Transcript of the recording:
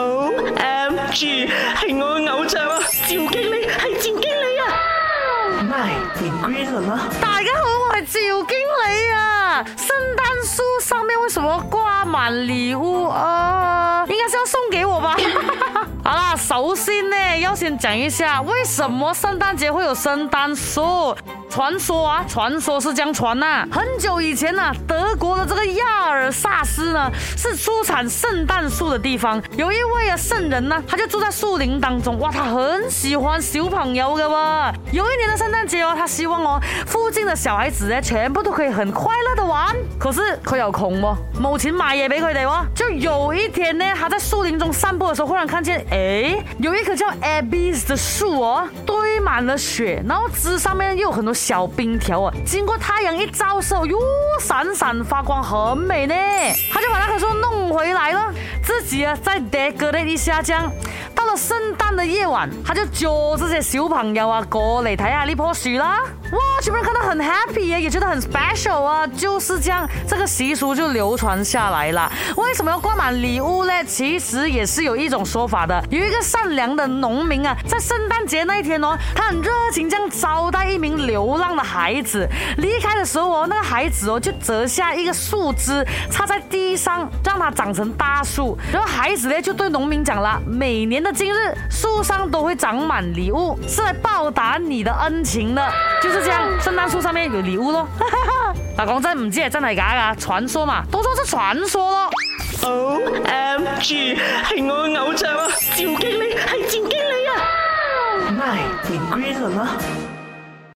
O M G，系我嘅偶像啊！赵经理系赵经理啊！My Green 啦！大家好，我系赵经理啊！圣诞树上面为什么挂满礼物啊？应该是要送给我吧？好啦，首先呢，要先讲一下，为什么圣诞节会有圣诞树？传说啊，传说是这样传呐，很久以前呐，德国的这个亚尔萨斯呢，是出产圣诞树的地方。有一位啊圣人呢，他就住在树林当中，哇，他很喜欢小朋友的哇。有一年的圣诞节哦，他希望哦，附近的小孩子呢，全部都可以很快乐的玩。可是，可有空哦，冇钱买也俾亏的哦。就有一天呢，他在树林中散步的时候，忽然看见，诶，有一棵叫 Abies 的树哦，堆满了雪，然后枝上面又有很多。小冰条啊，经过太阳一照射，哟，闪闪发光，很美呢。他就把那棵树弄回来了，自己啊再 decorate 一下，这样。到了圣诞的夜晚，他就叫这些小朋友啊过来，睇下呢棵树啦。哇，全部人看到很 happy 也也觉得很 special 啊，就是这样，这个习俗就流传下来了。为什么要挂满礼物呢？其实也是有一种说法的。有一个善良的农民啊，在圣诞节那一天哦，他很热情这样招待一名留。流浪的孩子离开的时候哦，那个孩子哦就折下一个树枝插在地上，让它长成大树。然后孩子呢就对农民讲啦：每年的今日，树上都会长满礼物，是来报答你的恩情的。就是这样，圣诞树上面有礼物咯。老 公真，唔知系真系假啊，传说嘛，都说是传说咯。O M G，系我偶像啊，赵经理，系赵经理啊！唔变 green